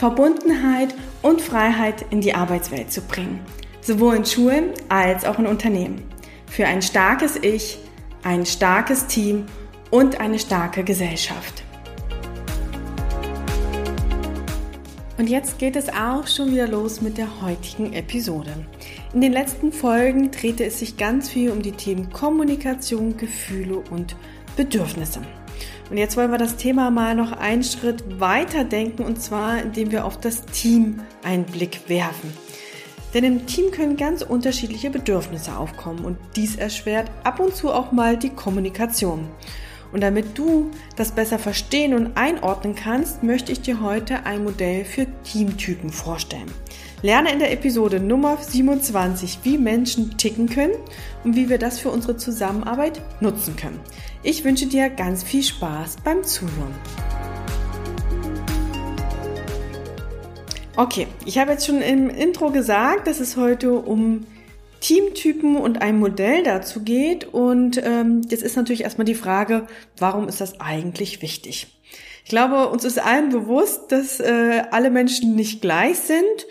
Verbundenheit und Freiheit in die Arbeitswelt zu bringen, sowohl in Schulen als auch in Unternehmen. Für ein starkes Ich, ein starkes Team und eine starke Gesellschaft. Und jetzt geht es auch schon wieder los mit der heutigen Episode. In den letzten Folgen drehte es sich ganz viel um die Themen Kommunikation, Gefühle und Bedürfnisse. Und jetzt wollen wir das Thema mal noch einen Schritt weiter denken und zwar, indem wir auf das Team einen Blick werfen. Denn im Team können ganz unterschiedliche Bedürfnisse aufkommen und dies erschwert ab und zu auch mal die Kommunikation. Und damit du das besser verstehen und einordnen kannst, möchte ich dir heute ein Modell für Teamtypen vorstellen. Lerne in der Episode Nummer 27, wie Menschen ticken können und wie wir das für unsere Zusammenarbeit nutzen können. Ich wünsche dir ganz viel Spaß beim Zuhören. Okay, ich habe jetzt schon im Intro gesagt, dass es heute um Teamtypen und ein Modell dazu geht. Und ähm, jetzt ist natürlich erstmal die Frage, warum ist das eigentlich wichtig? Ich glaube, uns ist allen bewusst, dass äh, alle Menschen nicht gleich sind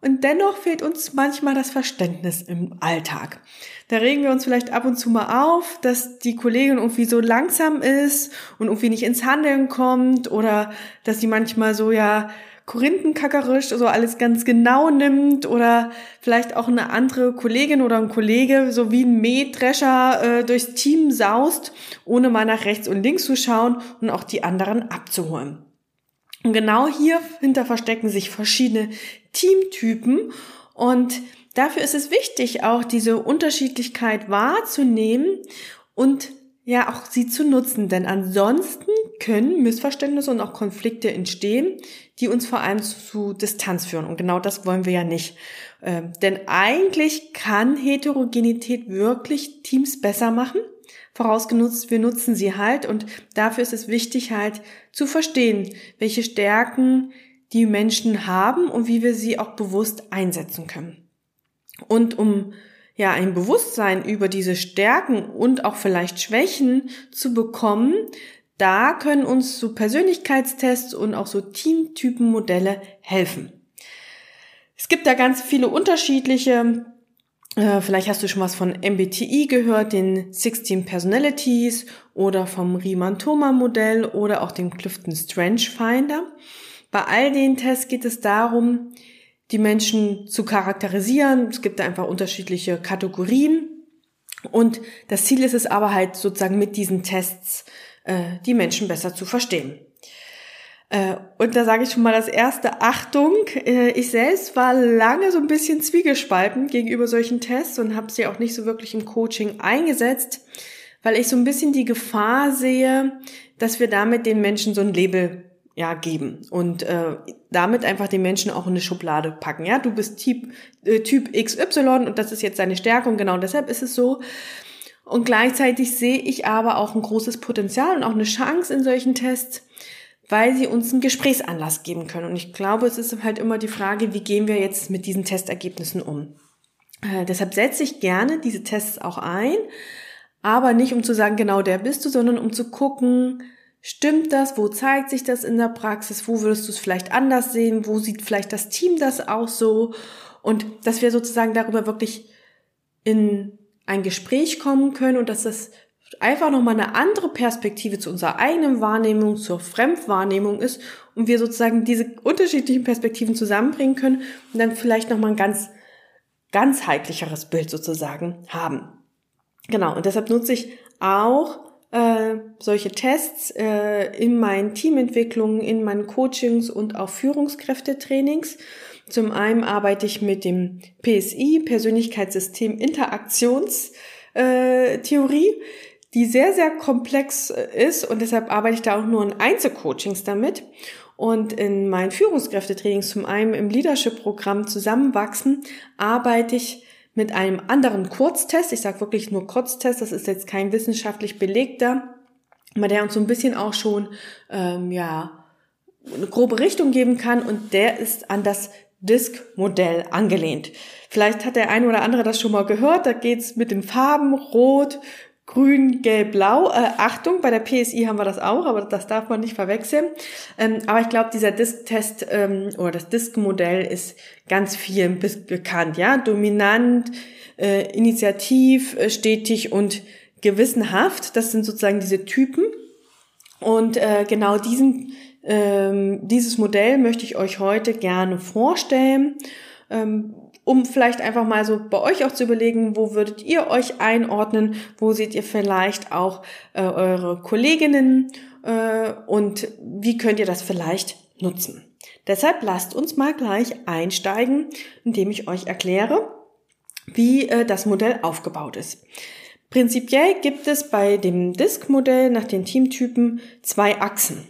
und dennoch fehlt uns manchmal das Verständnis im Alltag. Da regen wir uns vielleicht ab und zu mal auf, dass die Kollegin irgendwie so langsam ist und irgendwie nicht ins Handeln kommt oder dass sie manchmal so ja korinthenkackerisch so alles ganz genau nimmt oder vielleicht auch eine andere Kollegin oder ein Kollege so wie ein Mähdrescher äh, durchs Team saust, ohne mal nach rechts und links zu schauen und auch die anderen abzuholen. Und genau hier hinter verstecken sich verschiedene Teamtypen und dafür ist es wichtig, auch diese Unterschiedlichkeit wahrzunehmen und ja auch sie zu nutzen, denn ansonsten können Missverständnisse und auch Konflikte entstehen, die uns vor allem zu Distanz führen. Und genau das wollen wir ja nicht. Ähm, denn eigentlich kann Heterogenität wirklich Teams besser machen vorausgenutzt, wir nutzen sie halt und dafür ist es wichtig halt zu verstehen, welche Stärken die Menschen haben und wie wir sie auch bewusst einsetzen können. Und um ja ein Bewusstsein über diese Stärken und auch vielleicht Schwächen zu bekommen, da können uns so Persönlichkeitstests und auch so Teamtypenmodelle helfen. Es gibt da ganz viele unterschiedliche äh, vielleicht hast du schon was von MBTI gehört, den 16 Personalities oder vom Riemann-Thoma-Modell oder auch dem Clifton Strange Finder. Bei all den Tests geht es darum, die Menschen zu charakterisieren. Es gibt da einfach unterschiedliche Kategorien. Und das Ziel ist es aber halt sozusagen mit diesen Tests äh, die Menschen besser zu verstehen. Äh, und da sage ich schon mal das erste, Achtung, äh, ich selbst war lange so ein bisschen zwiegespalten gegenüber solchen Tests und habe sie auch nicht so wirklich im Coaching eingesetzt, weil ich so ein bisschen die Gefahr sehe, dass wir damit den Menschen so ein Label ja geben und äh, damit einfach den Menschen auch in eine Schublade packen. Ja, du bist Typ, äh, Typ XY und das ist jetzt deine Stärke und genau deshalb ist es so. Und gleichzeitig sehe ich aber auch ein großes Potenzial und auch eine Chance in solchen Tests, weil sie uns einen Gesprächsanlass geben können. Und ich glaube, es ist halt immer die Frage, wie gehen wir jetzt mit diesen Testergebnissen um? Äh, deshalb setze ich gerne diese Tests auch ein, aber nicht um zu sagen, genau der bist du, sondern um zu gucken, stimmt das, wo zeigt sich das in der Praxis, wo würdest du es vielleicht anders sehen, wo sieht vielleicht das Team das auch so? Und dass wir sozusagen darüber wirklich in ein Gespräch kommen können und dass das einfach nochmal eine andere Perspektive zu unserer eigenen Wahrnehmung, zur Fremdwahrnehmung ist und wir sozusagen diese unterschiedlichen Perspektiven zusammenbringen können und dann vielleicht nochmal ein ganz, ganzheitlicheres Bild sozusagen haben. Genau, und deshalb nutze ich auch äh, solche Tests äh, in meinen Teamentwicklungen, in meinen Coachings und auch Führungskräftetrainings. Zum einen arbeite ich mit dem PSI, Persönlichkeitssystem Interaktionstheorie. Äh, die sehr, sehr komplex äh, ist und deshalb arbeite ich da auch nur in Einzelcoachings damit. Und in meinen Führungskräftetrainings, zum einen im Leadership-Programm Zusammenwachsen, arbeite ich mit einem anderen Kurztest. Ich sage wirklich nur Kurztest, das ist jetzt kein wissenschaftlich belegter, aber der uns so ein bisschen auch schon ähm, ja eine grobe Richtung geben kann und der ist an das Disk-Modell angelehnt. Vielleicht hat der eine oder andere das schon mal gehört. Da geht's mit den Farben Rot, Grün, Gelb, Blau. Äh, Achtung, bei der PSI haben wir das auch, aber das darf man nicht verwechseln. Ähm, aber ich glaube, dieser Disk-Test ähm, oder das Disk-Modell ist ganz vielen bekannt. Ja, dominant, äh, initiativ, äh, stetig und gewissenhaft. Das sind sozusagen diese Typen. Und äh, genau diesen, ähm, dieses Modell möchte ich euch heute gerne vorstellen. Ähm, um vielleicht einfach mal so bei euch auch zu überlegen, wo würdet ihr euch einordnen, wo seht ihr vielleicht auch äh, eure Kolleginnen äh, und wie könnt ihr das vielleicht nutzen. Deshalb lasst uns mal gleich einsteigen, indem ich euch erkläre, wie äh, das Modell aufgebaut ist. Prinzipiell gibt es bei dem Disk-Modell nach den Teamtypen zwei Achsen.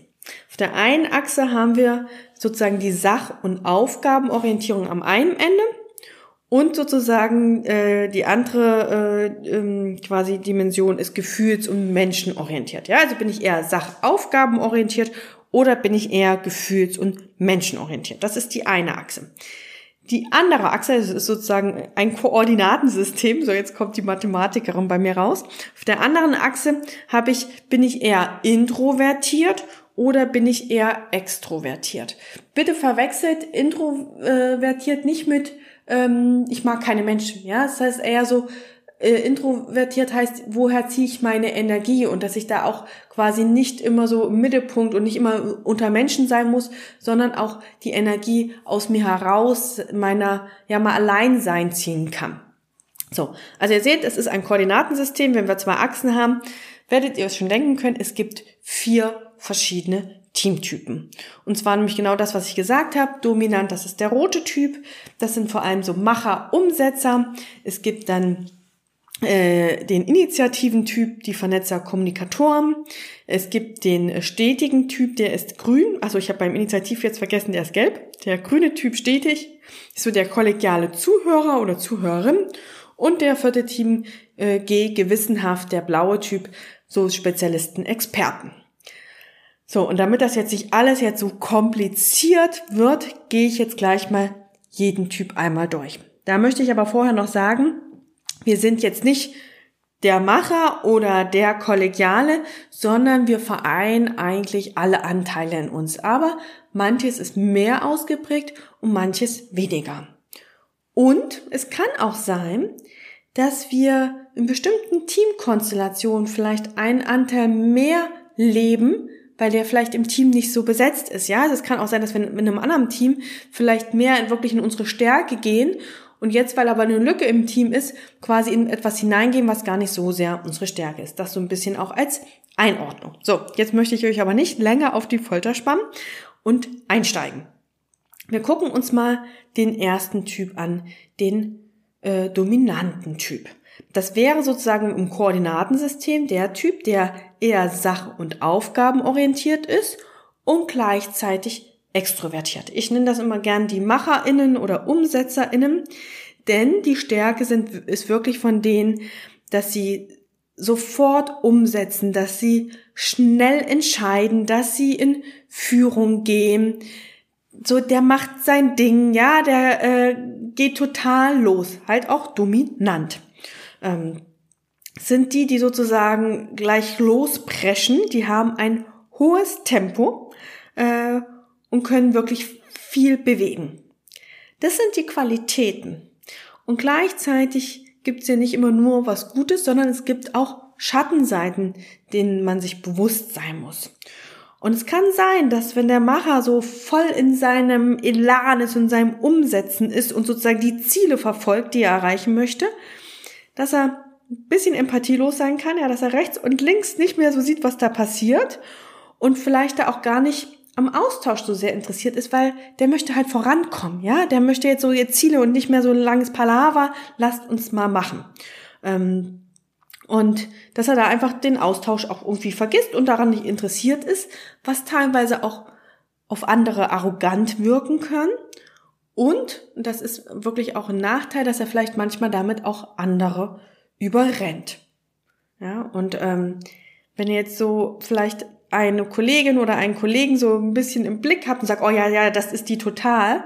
Auf der einen Achse haben wir sozusagen die Sach- und Aufgabenorientierung am einen Ende und sozusagen äh, die andere äh, ähm, quasi Dimension ist gefühls- und menschenorientiert. Ja, also bin ich eher sachaufgabenorientiert oder bin ich eher gefühls- und menschenorientiert. Das ist die eine Achse. Die andere Achse ist sozusagen ein Koordinatensystem. So, jetzt kommt die Mathematikerin bei mir raus. Auf der anderen Achse habe ich, bin ich eher introvertiert oder bin ich eher extrovertiert? Bitte verwechselt introvertiert nicht mit ähm, ich mag keine Menschen. Ja, das heißt eher so, äh, introvertiert heißt, woher ziehe ich meine Energie und dass ich da auch quasi nicht immer so im Mittelpunkt und nicht immer unter Menschen sein muss, sondern auch die Energie aus mir heraus meiner ja mal allein sein ziehen kann. So, also ihr seht, es ist ein Koordinatensystem. Wenn wir zwei Achsen haben, werdet ihr es schon denken können, es gibt vier verschiedene Teamtypen. Und zwar nämlich genau das, was ich gesagt habe. Dominant, das ist der rote Typ. Das sind vor allem so Macher, Umsetzer. Es gibt dann äh, den initiativen Typ, die Vernetzer, Kommunikatoren. Es gibt den stetigen Typ, der ist grün. Also ich habe beim Initiativ jetzt vergessen, der ist gelb. Der grüne Typ stetig ist so der kollegiale Zuhörer oder Zuhörerin. Und der vierte Team äh, G, gewissenhaft, der blaue Typ, so Spezialisten, Experten. So, und damit das jetzt nicht alles jetzt so kompliziert wird, gehe ich jetzt gleich mal jeden Typ einmal durch. Da möchte ich aber vorher noch sagen, wir sind jetzt nicht der Macher oder der Kollegiale, sondern wir vereinen eigentlich alle Anteile in uns. Aber manches ist mehr ausgeprägt und manches weniger. Und es kann auch sein, dass wir in bestimmten Teamkonstellationen vielleicht einen Anteil mehr leben, weil der vielleicht im Team nicht so besetzt ist. Ja, also es kann auch sein, dass wir in einem anderen Team vielleicht mehr wirklich in unsere Stärke gehen und jetzt, weil aber eine Lücke im Team ist, quasi in etwas hineingehen, was gar nicht so sehr unsere Stärke ist. Das so ein bisschen auch als Einordnung. So, jetzt möchte ich euch aber nicht länger auf die Folter spannen und einsteigen. Wir gucken uns mal den ersten Typ an, den äh, dominanten Typ. Das wäre sozusagen im Koordinatensystem der Typ, der eher sach- und aufgabenorientiert ist und gleichzeitig extrovertiert. Ich nenne das immer gern die MacherInnen oder UmsetzerInnen, denn die Stärke sind, ist wirklich von denen, dass sie sofort umsetzen, dass sie schnell entscheiden, dass sie in Führung gehen. So, der macht sein Ding, ja, der äh, geht total los, halt auch dominant ähm, sind die, die sozusagen gleich lospreschen. Die haben ein hohes Tempo äh, und können wirklich viel bewegen. Das sind die Qualitäten. Und gleichzeitig gibt es ja nicht immer nur was Gutes, sondern es gibt auch Schattenseiten, denen man sich bewusst sein muss. Und es kann sein, dass wenn der Macher so voll in seinem Elan ist und seinem Umsetzen ist und sozusagen die Ziele verfolgt, die er erreichen möchte, dass er ein bisschen empathielos sein kann, ja, dass er rechts und links nicht mehr so sieht, was da passiert und vielleicht da auch gar nicht am Austausch so sehr interessiert ist, weil der möchte halt vorankommen, ja, der möchte jetzt so ihr Ziele und nicht mehr so ein langes Palaver, lasst uns mal machen. Ähm, und dass er da einfach den Austausch auch irgendwie vergisst und daran nicht interessiert ist, was teilweise auch auf andere arrogant wirken können. Und, das ist wirklich auch ein Nachteil, dass er vielleicht manchmal damit auch andere überrennt. Ja, und ähm, wenn ihr jetzt so vielleicht eine Kollegin oder einen Kollegen so ein bisschen im Blick habt und sagt, oh ja, ja, das ist die total,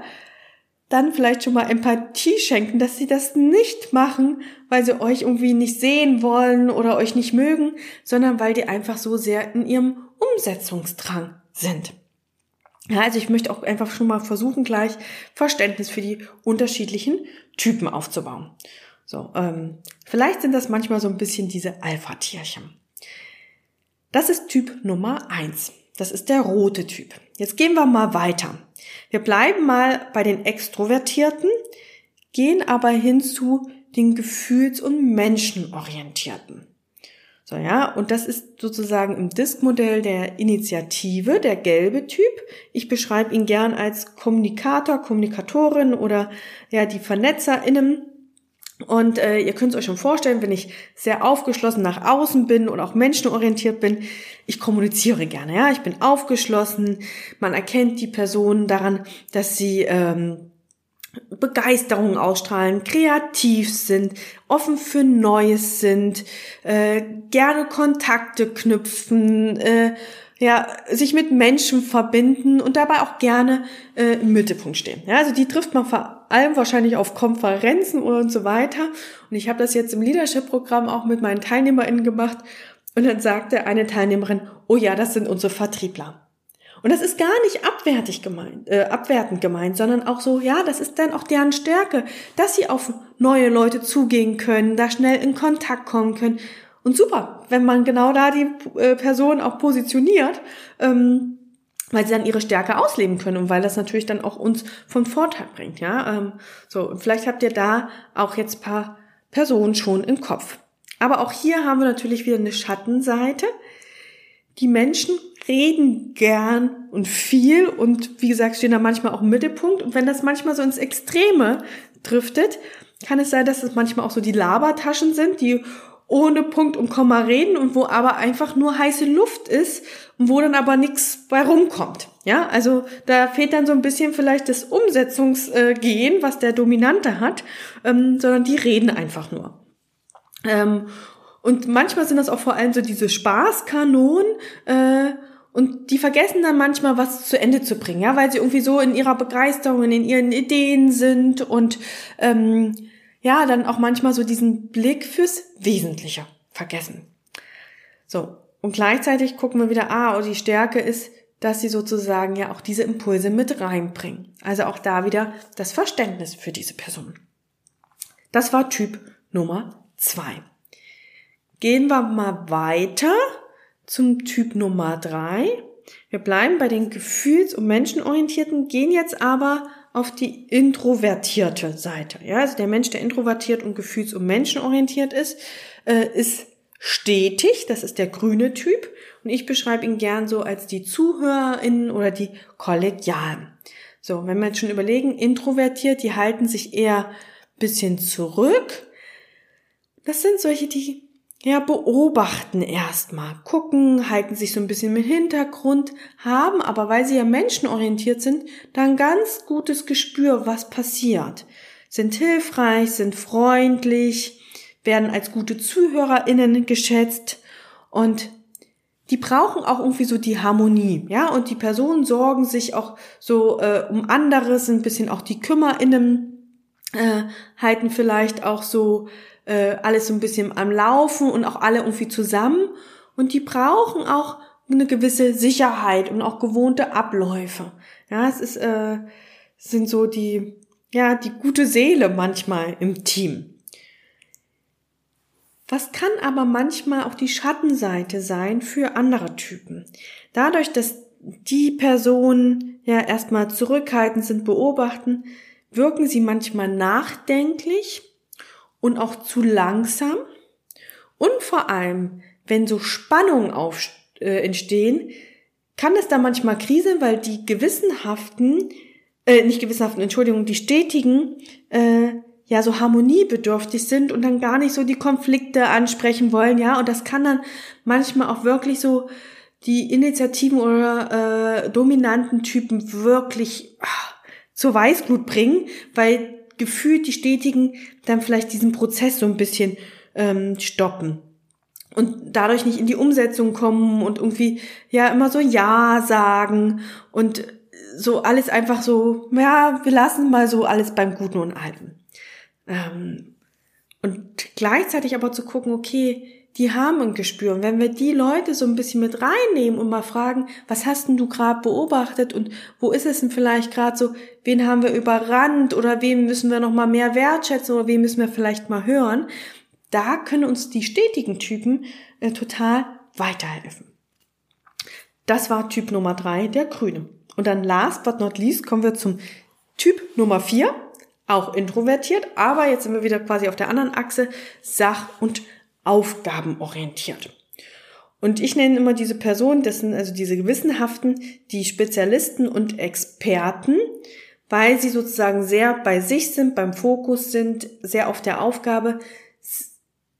dann vielleicht schon mal Empathie schenken, dass sie das nicht machen, weil sie euch irgendwie nicht sehen wollen oder euch nicht mögen, sondern weil die einfach so sehr in ihrem Umsetzungsdrang sind. Ja, also ich möchte auch einfach schon mal versuchen, gleich Verständnis für die unterschiedlichen Typen aufzubauen. So, ähm, vielleicht sind das manchmal so ein bisschen diese Alpha-Tierchen. Das ist Typ Nummer eins. Das ist der rote Typ. Jetzt gehen wir mal weiter. Wir bleiben mal bei den Extrovertierten, gehen aber hin zu den Gefühls- und Menschenorientierten. So, ja, und das ist sozusagen im Disk-Modell der Initiative, der gelbe Typ. Ich beschreibe ihn gern als Kommunikator, Kommunikatorin oder ja, die VernetzerInnen. Und äh, ihr könnt es euch schon vorstellen, wenn ich sehr aufgeschlossen nach außen bin und auch menschenorientiert bin, ich kommuniziere gerne, ja, ich bin aufgeschlossen, man erkennt die Person daran, dass sie ähm, Begeisterung ausstrahlen, kreativ sind, offen für Neues sind, äh, gerne Kontakte knüpfen, äh, ja, sich mit Menschen verbinden und dabei auch gerne äh, im Mittelpunkt stehen. Ja, also die trifft man vor allem wahrscheinlich auf Konferenzen und so weiter. Und ich habe das jetzt im Leadership-Programm auch mit meinen TeilnehmerInnen gemacht. Und dann sagte eine Teilnehmerin, oh ja, das sind unsere Vertriebler. Und das ist gar nicht abwertig gemeint, äh, abwertend gemeint, sondern auch so, ja, das ist dann auch deren Stärke, dass sie auf neue Leute zugehen können, da schnell in Kontakt kommen können. Und super, wenn man genau da die äh, Person auch positioniert, ähm, weil sie dann ihre Stärke ausleben können und weil das natürlich dann auch uns von Vorteil bringt, ja. Ähm, so, und vielleicht habt ihr da auch jetzt paar Personen schon im Kopf. Aber auch hier haben wir natürlich wieder eine Schattenseite. Die Menschen reden gern und viel und wie gesagt stehen da manchmal auch im Mittelpunkt. Und wenn das manchmal so ins Extreme driftet, kann es sein, dass es manchmal auch so die Labertaschen sind, die ohne Punkt und Komma reden und wo aber einfach nur heiße Luft ist und wo dann aber nichts bei rumkommt. Ja, also da fehlt dann so ein bisschen vielleicht das Umsetzungsgehen, was der Dominante hat, ähm, sondern die reden einfach nur. Ähm, und manchmal sind das auch vor allem so diese Spaßkanonen, äh, und die vergessen dann manchmal, was zu Ende zu bringen, ja, weil sie irgendwie so in ihrer Begeisterung, in ihren Ideen sind und ähm, ja, dann auch manchmal so diesen Blick fürs Wesentliche vergessen. So, und gleichzeitig gucken wir wieder, ah, oh, die Stärke ist, dass sie sozusagen ja auch diese Impulse mit reinbringen. Also auch da wieder das Verständnis für diese Person. Das war Typ Nummer zwei. Gehen wir mal weiter zum Typ Nummer drei. Wir bleiben bei den gefühls- und menschenorientierten, gehen jetzt aber auf die introvertierte Seite. Ja, also der Mensch, der introvertiert und gefühls- und menschenorientiert ist, äh, ist stetig. Das ist der grüne Typ. Und ich beschreibe ihn gern so als die ZuhörerInnen oder die Kollegialen. So, wenn wir jetzt schon überlegen, introvertiert, die halten sich eher bisschen zurück. Das sind solche, die ja, beobachten erstmal, gucken, halten sich so ein bisschen im Hintergrund, haben aber, weil sie ja menschenorientiert sind, dann ganz gutes Gespür, was passiert. Sind hilfreich, sind freundlich, werden als gute ZuhörerInnen geschätzt und die brauchen auch irgendwie so die Harmonie, ja, und die Personen sorgen sich auch so äh, um anderes, ein bisschen auch die KümmerInnen, äh, halten vielleicht auch so äh, alles so ein bisschen am Laufen und auch alle irgendwie zusammen. Und die brauchen auch eine gewisse Sicherheit und auch gewohnte Abläufe. Ja, es ist, äh, sind so die, ja, die gute Seele manchmal im Team. Was kann aber manchmal auch die Schattenseite sein für andere Typen? Dadurch, dass die Personen ja erstmal zurückhaltend sind, beobachten, wirken sie manchmal nachdenklich und auch zu langsam. Und vor allem, wenn so Spannungen auf, äh, entstehen, kann es da manchmal kriseln, weil die gewissenhaften, äh, nicht gewissenhaften, Entschuldigung, die stetigen, äh, ja, so harmoniebedürftig sind und dann gar nicht so die Konflikte ansprechen wollen, ja, und das kann dann manchmal auch wirklich so die Initiativen oder äh, dominanten Typen wirklich ach, zur Weißglut bringen, weil gefühlt die Stetigen dann vielleicht diesen Prozess so ein bisschen ähm, stoppen und dadurch nicht in die Umsetzung kommen und irgendwie ja immer so Ja sagen und so alles einfach so, ja, wir lassen mal so alles beim Guten und Alten. Ähm, und gleichzeitig aber zu gucken, okay, die haben ein Gespür. Und wenn wir die Leute so ein bisschen mit reinnehmen und mal fragen, was hast denn du gerade beobachtet und wo ist es denn vielleicht gerade so, wen haben wir überrannt oder wem müssen wir noch mal mehr wertschätzen oder wem müssen wir vielleicht mal hören, da können uns die stetigen Typen äh, total weiterhelfen. Das war Typ Nummer drei, der Grüne. Und dann last but not least kommen wir zum Typ Nummer vier, auch introvertiert, aber jetzt sind wir wieder quasi auf der anderen Achse, sach- und aufgabenorientiert. Und ich nenne immer diese Personen, das sind also diese Gewissenhaften, die Spezialisten und Experten, weil sie sozusagen sehr bei sich sind, beim Fokus sind, sehr auf der Aufgabe,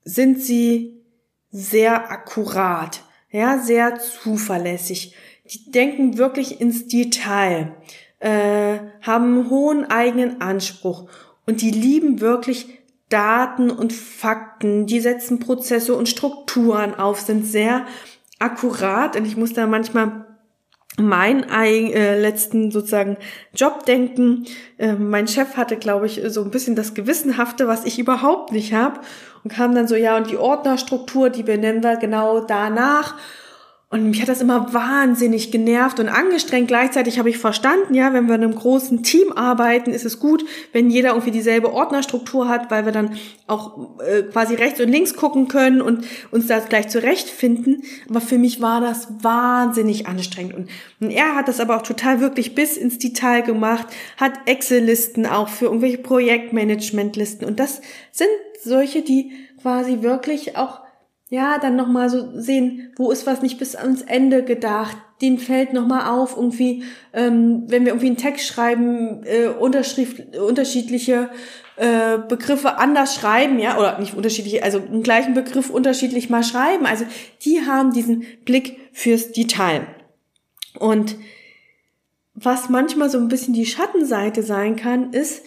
sind sie sehr akkurat, ja, sehr zuverlässig. Die denken wirklich ins Detail, äh, haben hohen eigenen Anspruch und die lieben wirklich Daten und Fakten, die setzen Prozesse und Strukturen auf, sind sehr akkurat und ich muss da manchmal meinen äh, letzten sozusagen Job denken. Äh, mein Chef hatte, glaube ich, so ein bisschen das Gewissenhafte, was ich überhaupt nicht habe und kam dann so, ja, und die Ordnerstruktur, die benennen wir genau danach. Und mich hat das immer wahnsinnig genervt und angestrengt. Gleichzeitig habe ich verstanden, ja, wenn wir in einem großen Team arbeiten, ist es gut, wenn jeder irgendwie dieselbe Ordnerstruktur hat, weil wir dann auch äh, quasi rechts und links gucken können und uns da gleich zurechtfinden. Aber für mich war das wahnsinnig anstrengend. Und, und er hat das aber auch total wirklich bis ins Detail gemacht, hat Excel-Listen auch für irgendwelche Projektmanagement-Listen. Und das sind solche, die quasi wirklich auch ja, dann nochmal so sehen, wo ist was nicht bis ans Ende gedacht. Den fällt nochmal auf, irgendwie, ähm, wenn wir irgendwie einen Text schreiben, äh, Unterschrift, unterschiedliche äh, Begriffe anders schreiben, ja, oder nicht unterschiedliche, also einen gleichen Begriff unterschiedlich mal schreiben. Also die haben diesen Blick fürs Detail. Und was manchmal so ein bisschen die Schattenseite sein kann, ist,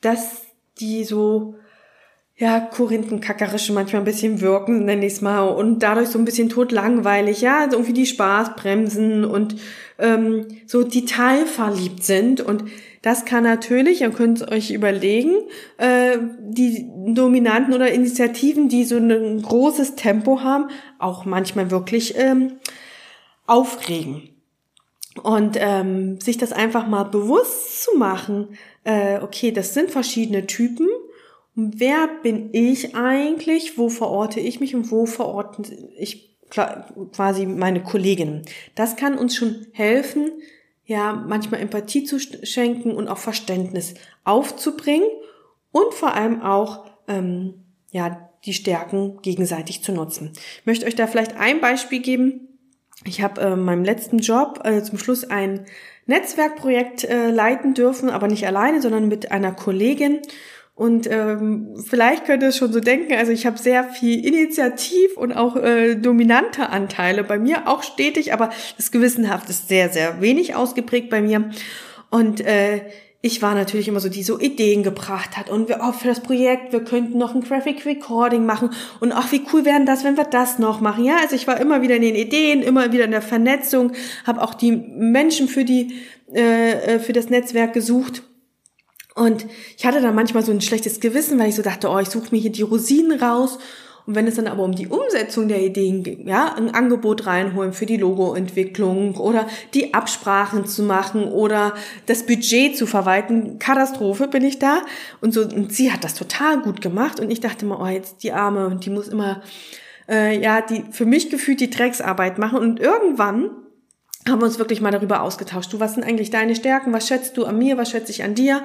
dass die so ja, korinthenkackerisch manchmal ein bisschen wirken, nenne ich es mal, und dadurch so ein bisschen totlangweilig, ja, also irgendwie die Spaßbremsen und ähm, so detailverliebt sind. Und das kann natürlich, ihr könnt euch überlegen, äh, die Dominanten oder Initiativen, die so ein großes Tempo haben, auch manchmal wirklich ähm, aufregen. Und ähm, sich das einfach mal bewusst zu machen, äh, okay, das sind verschiedene Typen wer bin ich eigentlich, wo verorte ich mich und wo verorten ich quasi meine Kolleginnen. Das kann uns schon helfen, ja, manchmal Empathie zu schenken und auch Verständnis aufzubringen und vor allem auch, ähm, ja, die Stärken gegenseitig zu nutzen. Ich möchte euch da vielleicht ein Beispiel geben. Ich habe äh, meinem letzten Job äh, zum Schluss ein Netzwerkprojekt äh, leiten dürfen, aber nicht alleine, sondern mit einer Kollegin. Und ähm, vielleicht könnt ihr es schon so denken, also ich habe sehr viel Initiativ und auch äh, dominante Anteile bei mir, auch stetig, aber das Gewissenhaft ist sehr, sehr wenig ausgeprägt bei mir. Und äh, ich war natürlich immer so, die so Ideen gebracht hat und wir, oh, für das Projekt, wir könnten noch ein Graphic Recording machen und ach, wie cool wären das, wenn wir das noch machen. Ja, also ich war immer wieder in den Ideen, immer wieder in der Vernetzung, habe auch die Menschen für die äh, äh für das Netzwerk gesucht und ich hatte dann manchmal so ein schlechtes Gewissen, weil ich so dachte, oh, ich suche mir hier die Rosinen raus. Und wenn es dann aber um die Umsetzung der Ideen ging, ja, ein Angebot reinholen für die Logoentwicklung oder die Absprachen zu machen oder das Budget zu verwalten, Katastrophe bin ich da. Und so, und sie hat das total gut gemacht. Und ich dachte immer, oh, jetzt die Arme, die muss immer, äh, ja, die für mich gefühlt die Drecksarbeit machen. Und irgendwann haben uns wirklich mal darüber ausgetauscht. Du, was sind eigentlich deine Stärken? Was schätzt du an mir? Was schätze ich an dir?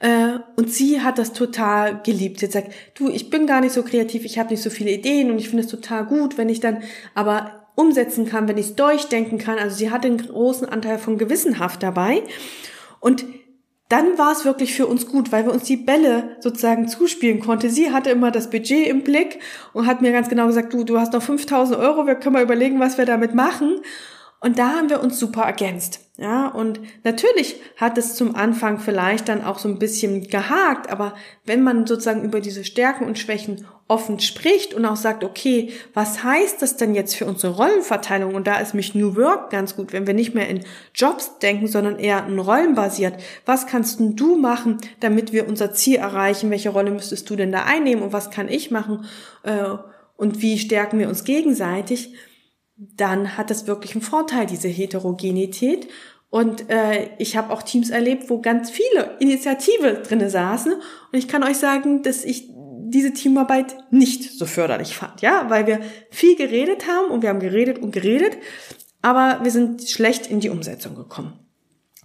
Äh, und sie hat das total geliebt. Sie hat gesagt, du, ich bin gar nicht so kreativ, ich habe nicht so viele Ideen und ich finde es total gut, wenn ich dann aber umsetzen kann, wenn ich es durchdenken kann. Also sie hat einen großen Anteil von Gewissenhaft dabei. Und dann war es wirklich für uns gut, weil wir uns die Bälle sozusagen zuspielen konnte. Sie hatte immer das Budget im Blick und hat mir ganz genau gesagt, du, du hast noch 5000 Euro, wir können mal überlegen, was wir damit machen. Und da haben wir uns super ergänzt. Ja, und natürlich hat es zum Anfang vielleicht dann auch so ein bisschen gehakt, aber wenn man sozusagen über diese Stärken und Schwächen offen spricht und auch sagt, okay, was heißt das denn jetzt für unsere Rollenverteilung? Und da ist mich New Work ganz gut, wenn wir nicht mehr in Jobs denken, sondern eher in Rollen basiert. Was kannst du machen, damit wir unser Ziel erreichen? Welche Rolle müsstest du denn da einnehmen und was kann ich machen? Äh, und wie stärken wir uns gegenseitig? Dann hat das wirklich einen Vorteil, diese Heterogenität. Und äh, ich habe auch Teams erlebt, wo ganz viele Initiative drinne saßen. Und ich kann euch sagen, dass ich diese Teamarbeit nicht so förderlich fand, ja, weil wir viel geredet haben und wir haben geredet und geredet, aber wir sind schlecht in die Umsetzung gekommen.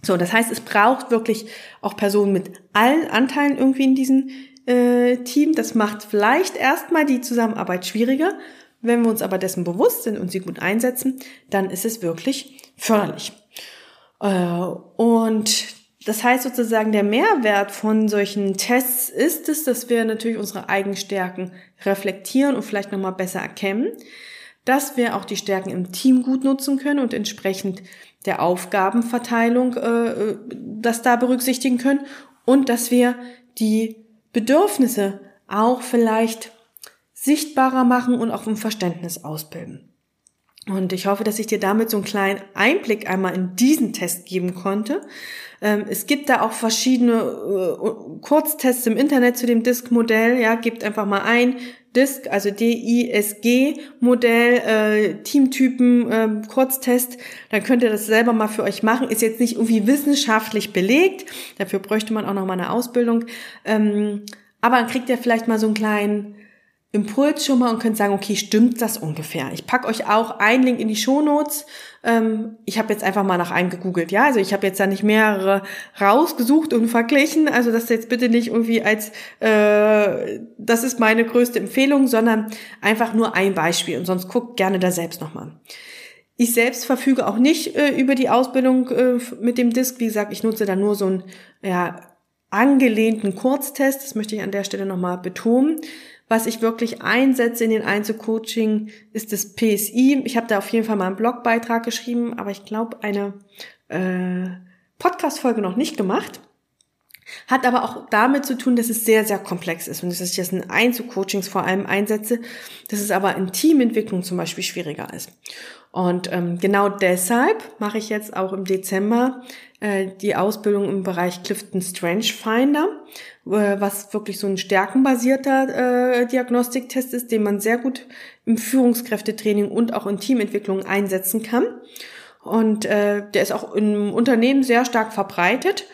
So, das heißt, es braucht wirklich auch Personen mit allen Anteilen irgendwie in diesem äh, Team. Das macht vielleicht erstmal die Zusammenarbeit schwieriger, wenn wir uns aber dessen bewusst sind und sie gut einsetzen, dann ist es wirklich förderlich. Äh, und das heißt sozusagen, der Mehrwert von solchen Tests ist es, dass wir natürlich unsere Eigenstärken reflektieren und vielleicht nochmal besser erkennen, dass wir auch die Stärken im Team gut nutzen können und entsprechend der Aufgabenverteilung äh, das da berücksichtigen können und dass wir die Bedürfnisse auch vielleicht sichtbarer machen und auch ein Verständnis ausbilden. Und ich hoffe, dass ich dir damit so einen kleinen Einblick einmal in diesen Test geben konnte. Ähm, es gibt da auch verschiedene äh, Kurztests im Internet zu dem Disk-Modell. Ja, gebt einfach mal ein Disk, also D-I-S-G-Modell, äh, Teamtypen, äh, Kurztest. Dann könnt ihr das selber mal für euch machen. Ist jetzt nicht irgendwie wissenschaftlich belegt. Dafür bräuchte man auch noch mal eine Ausbildung. Ähm, aber dann kriegt ihr vielleicht mal so einen kleinen Impuls schon mal und könnt sagen, okay, stimmt das ungefähr? Ich pack euch auch einen Link in die Shownotes. Ähm, ich habe jetzt einfach mal nach einem gegoogelt, ja. Also ich habe jetzt da nicht mehrere rausgesucht und verglichen. Also das jetzt bitte nicht irgendwie als äh, das ist meine größte Empfehlung, sondern einfach nur ein Beispiel. Und sonst guckt gerne da selbst nochmal. Ich selbst verfüge auch nicht äh, über die Ausbildung äh, mit dem Disk. Wie gesagt, ich nutze da nur so einen ja, angelehnten Kurztest. Das möchte ich an der Stelle nochmal betonen. Was ich wirklich einsetze in den Einzelcoaching ist das PSI. Ich habe da auf jeden Fall mal einen Blogbeitrag geschrieben, aber ich glaube eine äh, Podcast-Folge noch nicht gemacht. Hat aber auch damit zu tun, dass es sehr, sehr komplex ist und dass ich das in Einzelcoachings vor allem einsetze, dass es aber in Teamentwicklung zum Beispiel schwieriger ist. Und ähm, genau deshalb mache ich jetzt auch im Dezember äh, die Ausbildung im Bereich Clifton Strange Finder, äh, was wirklich so ein stärkenbasierter äh, Diagnostiktest ist, den man sehr gut im Führungskräftetraining und auch in Teamentwicklung einsetzen kann. Und äh, der ist auch im Unternehmen sehr stark verbreitet.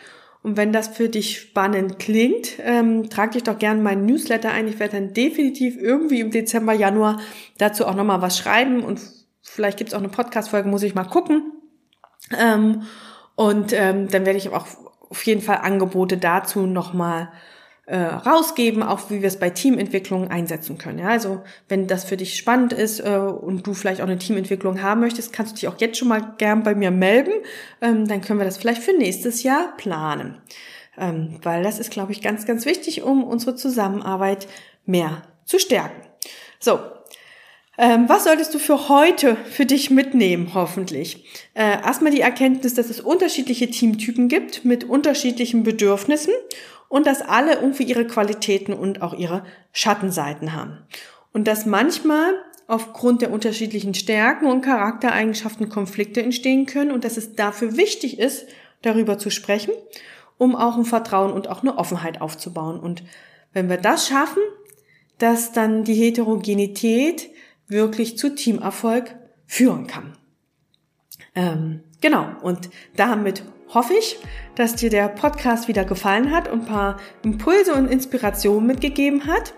Und wenn das für dich spannend klingt, ähm, trag dich doch gerne meinen Newsletter ein. Ich werde dann definitiv irgendwie im Dezember, Januar dazu auch nochmal was schreiben und vielleicht gibt's auch eine Podcast-Folge, muss ich mal gucken. Ähm, und ähm, dann werde ich auch auf jeden Fall Angebote dazu nochmal äh, rausgeben, auch wie wir es bei Teamentwicklungen einsetzen können. Ja, also wenn das für dich spannend ist äh, und du vielleicht auch eine Teamentwicklung haben möchtest, kannst du dich auch jetzt schon mal gern bei mir melden. Ähm, dann können wir das vielleicht für nächstes Jahr planen. Ähm, weil das ist, glaube ich, ganz, ganz wichtig, um unsere Zusammenarbeit mehr zu stärken. So, ähm, was solltest du für heute für dich mitnehmen, hoffentlich? Äh, erstmal die Erkenntnis, dass es unterschiedliche Teamtypen gibt mit unterschiedlichen Bedürfnissen und dass alle irgendwie ihre Qualitäten und auch ihre Schattenseiten haben. Und dass manchmal aufgrund der unterschiedlichen Stärken und Charaktereigenschaften Konflikte entstehen können und dass es dafür wichtig ist, darüber zu sprechen, um auch ein Vertrauen und auch eine Offenheit aufzubauen. Und wenn wir das schaffen, dass dann die Heterogenität wirklich zu Teamerfolg führen kann. Ähm, genau, und damit hoffe ich, dass dir der Podcast wieder gefallen hat und ein paar Impulse und Inspirationen mitgegeben hat.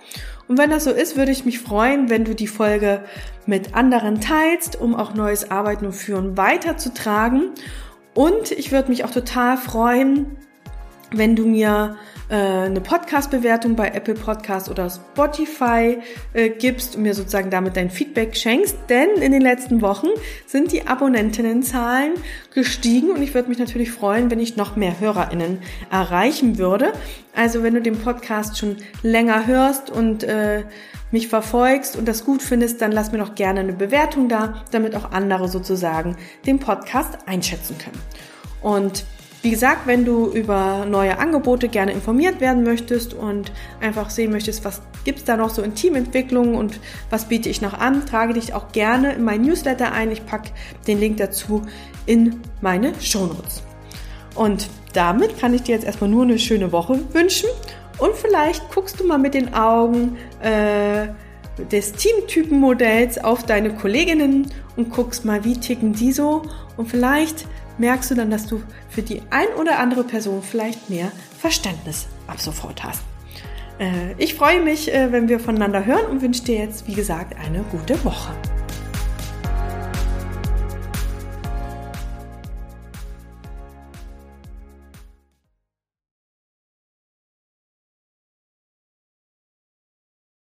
Und wenn das so ist, würde ich mich freuen, wenn du die Folge mit anderen teilst, um auch neues Arbeiten und Führen weiterzutragen. Und ich würde mich auch total freuen, wenn du mir äh, eine Podcast-Bewertung bei Apple Podcast oder Spotify äh, gibst und mir sozusagen damit dein Feedback schenkst, denn in den letzten Wochen sind die Abonnentinnenzahlen gestiegen und ich würde mich natürlich freuen, wenn ich noch mehr HörerInnen erreichen würde. Also wenn du den Podcast schon länger hörst und äh, mich verfolgst und das gut findest, dann lass mir doch gerne eine Bewertung da, damit auch andere sozusagen den Podcast einschätzen können. Und wie gesagt, wenn du über neue Angebote gerne informiert werden möchtest und einfach sehen möchtest, was gibt's da noch so in Teamentwicklung und was biete ich noch an, trage dich auch gerne in mein Newsletter ein. Ich packe den Link dazu in meine Shownotes. Und damit kann ich dir jetzt erstmal nur eine schöne Woche wünschen und vielleicht guckst du mal mit den Augen äh, des Teamtypenmodells auf deine Kolleginnen und guckst mal, wie ticken die so und vielleicht merkst du dann, dass du für die ein oder andere Person vielleicht mehr Verständnis ab sofort hast. Äh, ich freue mich, äh, wenn wir voneinander hören und wünsche dir jetzt, wie gesagt, eine gute Woche.